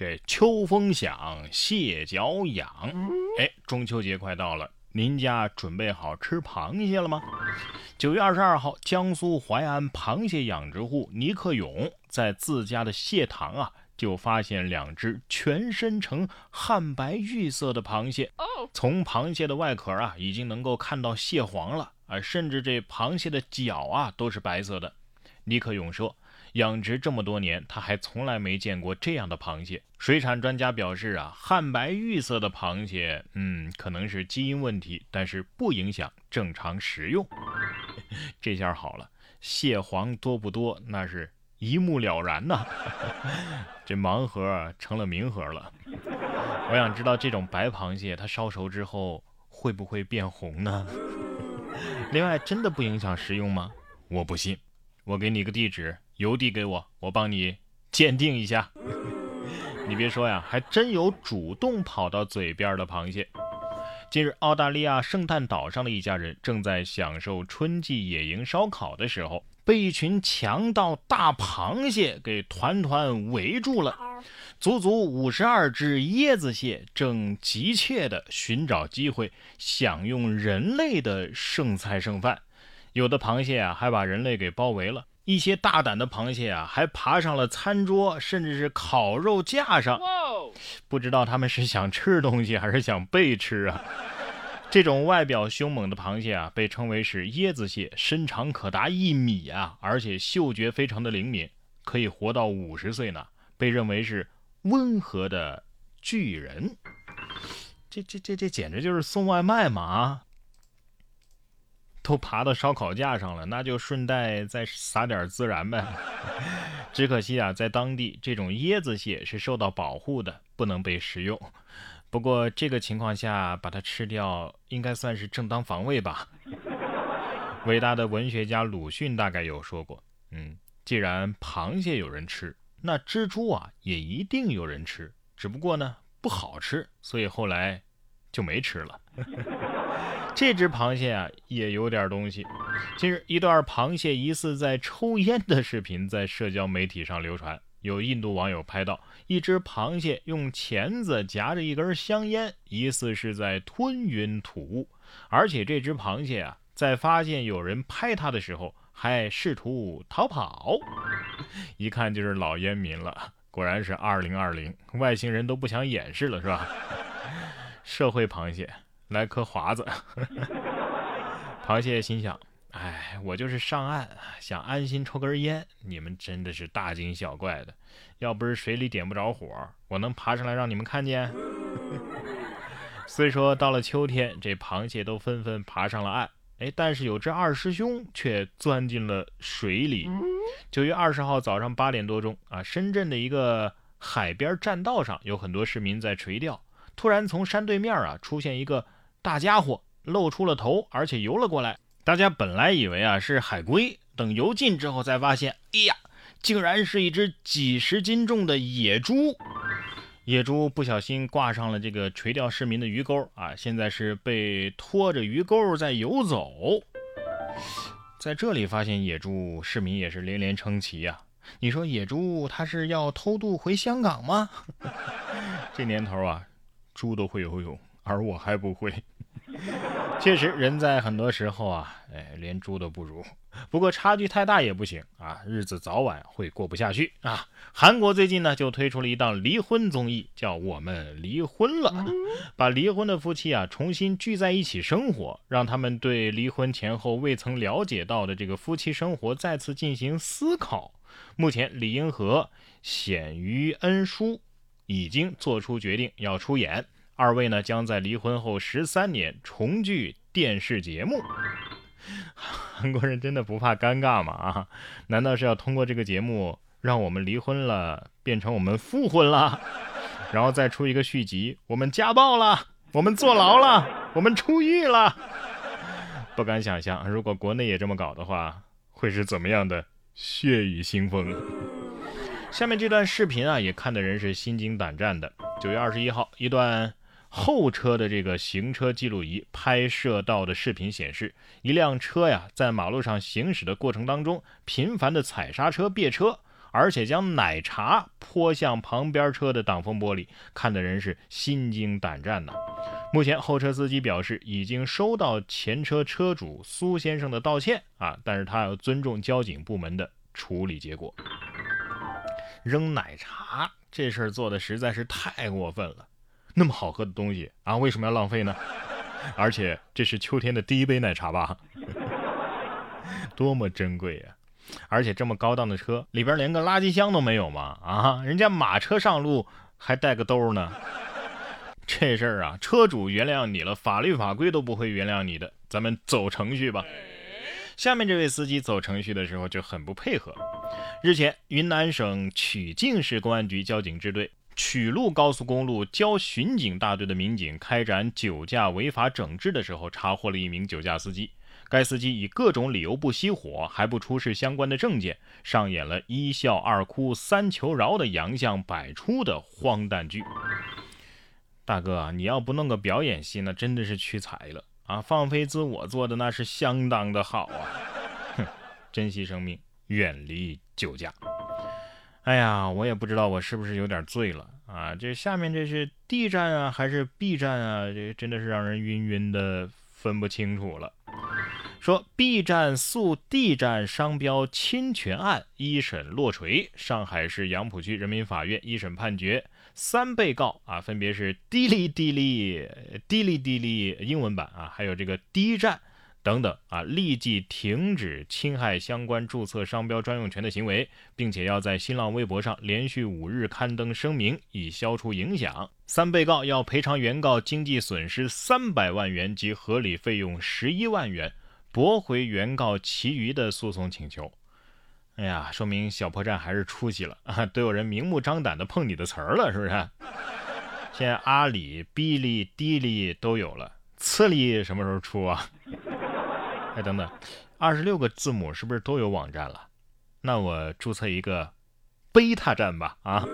这秋风响，蟹脚痒。哎，中秋节快到了，您家准备好吃螃蟹了吗？九月二十二号，江苏淮安螃蟹养殖户尼克勇在自家的蟹塘啊，就发现两只全身呈汉白玉色的螃蟹。从螃蟹的外壳啊，已经能够看到蟹黄了啊，甚至这螃蟹的脚啊都是白色的。尼克勇说。养殖这么多年，他还从来没见过这样的螃蟹。水产专家表示啊，汉白玉色的螃蟹，嗯，可能是基因问题，但是不影响正常食用。这下好了，蟹黄多不多，那是一目了然呐。这盲盒成了明盒了。我想知道这种白螃蟹，它烧熟之后会不会变红呢？另外，真的不影响食用吗？我不信。我给你个地址。邮递给我，我帮你鉴定一下。你别说呀，还真有主动跑到嘴边的螃蟹。近日，澳大利亚圣诞岛上的一家人正在享受春季野营烧烤的时候，被一群强盗大螃蟹给团团围住了。足足五十二只椰子蟹正急切地寻找机会享用人类的剩菜剩饭，有的螃蟹啊，还把人类给包围了。一些大胆的螃蟹啊，还爬上了餐桌，甚至是烤肉架上。不知道他们是想吃东西还是想被吃啊？这种外表凶猛的螃蟹啊，被称为是椰子蟹，身长可达一米啊，而且嗅觉非常的灵敏，可以活到五十岁呢，被认为是温和的巨人。这这这这简直就是送外卖嘛啊！都爬到烧烤架上了，那就顺带再撒点孜然呗。只可惜啊，在当地这种椰子蟹是受到保护的，不能被食用。不过这个情况下把它吃掉，应该算是正当防卫吧。伟大的文学家鲁迅大概有说过，嗯，既然螃蟹有人吃，那蜘蛛啊也一定有人吃，只不过呢不好吃，所以后来就没吃了。这只螃蟹啊，也有点东西。近日，一段螃蟹疑似在抽烟的视频在社交媒体上流传。有印度网友拍到一只螃蟹用钳子夹着一根香烟，疑似是在吞云吐雾。而且这只螃蟹啊，在发现有人拍它的时候，还试图逃跑。一看就是老烟民了。果然是二零二零，外星人都不想掩饰了，是吧？社会螃蟹。来颗华子，螃蟹心想：哎，我就是上岸想安心抽根烟，你们真的是大惊小怪的。要不是水里点不着火，我能爬上来让你们看见？虽说到了秋天，这螃蟹都纷纷爬上了岸，哎，但是有只二师兄却钻进了水里。九月二十号早上八点多钟啊，深圳的一个海边栈道上有很多市民在垂钓，突然从山对面啊出现一个。大家伙露出了头，而且游了过来。大家本来以为啊是海龟，等游近之后才发现，哎呀，竟然是一只几十斤重的野猪。野猪不小心挂上了这个垂钓市民的鱼钩啊，现在是被拖着鱼钩在游走。在这里发现野猪，市民也是连连称奇呀。你说野猪它是要偷渡回香港吗？这年头啊，猪都会游泳。而我还不会，确实，人在很多时候啊，哎，连猪都不如。不过差距太大也不行啊，日子早晚会过不下去啊。韩国最近呢就推出了一档离婚综艺，叫《我们离婚了》，把离婚的夫妻啊重新聚在一起生活，让他们对离婚前后未曾了解到的这个夫妻生活再次进行思考。目前，李英和、显于恩淑已经做出决定要出演。二位呢将在离婚后十三年重聚电视节目。韩国人真的不怕尴尬吗？啊，难道是要通过这个节目让我们离婚了变成我们复婚了，然后再出一个续集？我们家暴了，我们坐牢了，我们出狱了？不敢想象，如果国内也这么搞的话，会是怎么样的血雨腥风？下面这段视频啊，也看的人是心惊胆战的。九月二十一号，一段。后车的这个行车记录仪拍摄到的视频显示，一辆车呀在马路上行驶的过程当中，频繁的踩刹车、别车，而且将奶茶泼向旁边车的挡风玻璃，看的人是心惊胆战呐。目前后车司机表示已经收到前车车主苏先生的道歉啊，但是他要尊重交警部门的处理结果。扔奶茶这事儿做的实在是太过分了，那么好喝的东西啊，为什么要浪费呢？而且这是秋天的第一杯奶茶吧？多么珍贵呀！而且这么高档的车里边连个垃圾箱都没有吗？啊，人家马车上路还带个兜呢。这事儿啊，车主原谅你了，法律法规都不会原谅你的。咱们走程序吧。下面这位司机走程序的时候就很不配合。日前，云南省曲靖市公安局交警支队曲路高速公路交巡警大队的民警开展酒驾违法整治的时候，查获了一名酒驾司机。该司机以各种理由不熄火，还不出示相关的证件，上演了一笑二哭三求饶的洋相百出的荒诞剧。大哥，你要不弄个表演戏，那真的是屈才了啊！放飞自我做的那是相当的好啊！珍惜生命，远离酒驾。哎呀，我也不知道我是不是有点醉了啊！这下面这是 D 站啊，还是 B 站啊？这真的是让人晕晕的，分不清楚了。说 B 站诉 D 站商标侵权案一审落锤，上海市杨浦区人民法院一审判决，三被告啊，分别是滴哩滴哩、滴哩滴哩英文版啊，还有这个 D 站等等啊，立即停止侵害相关注册商标专用权的行为，并且要在新浪微博上连续五日刊登声明，以消除影响。三被告要赔偿原告经济损失三百万元及合理费用十一万元。驳回原告其余的诉讼请求。哎呀，说明小破站还是出息了 啊！都有人明目张胆的碰你的词儿了，是不是？现在阿里、哔哩、滴哩都有了，次哩什么时候出啊？哎，等等，二十六个字母是不是都有网站了？那我注册一个贝塔站吧啊！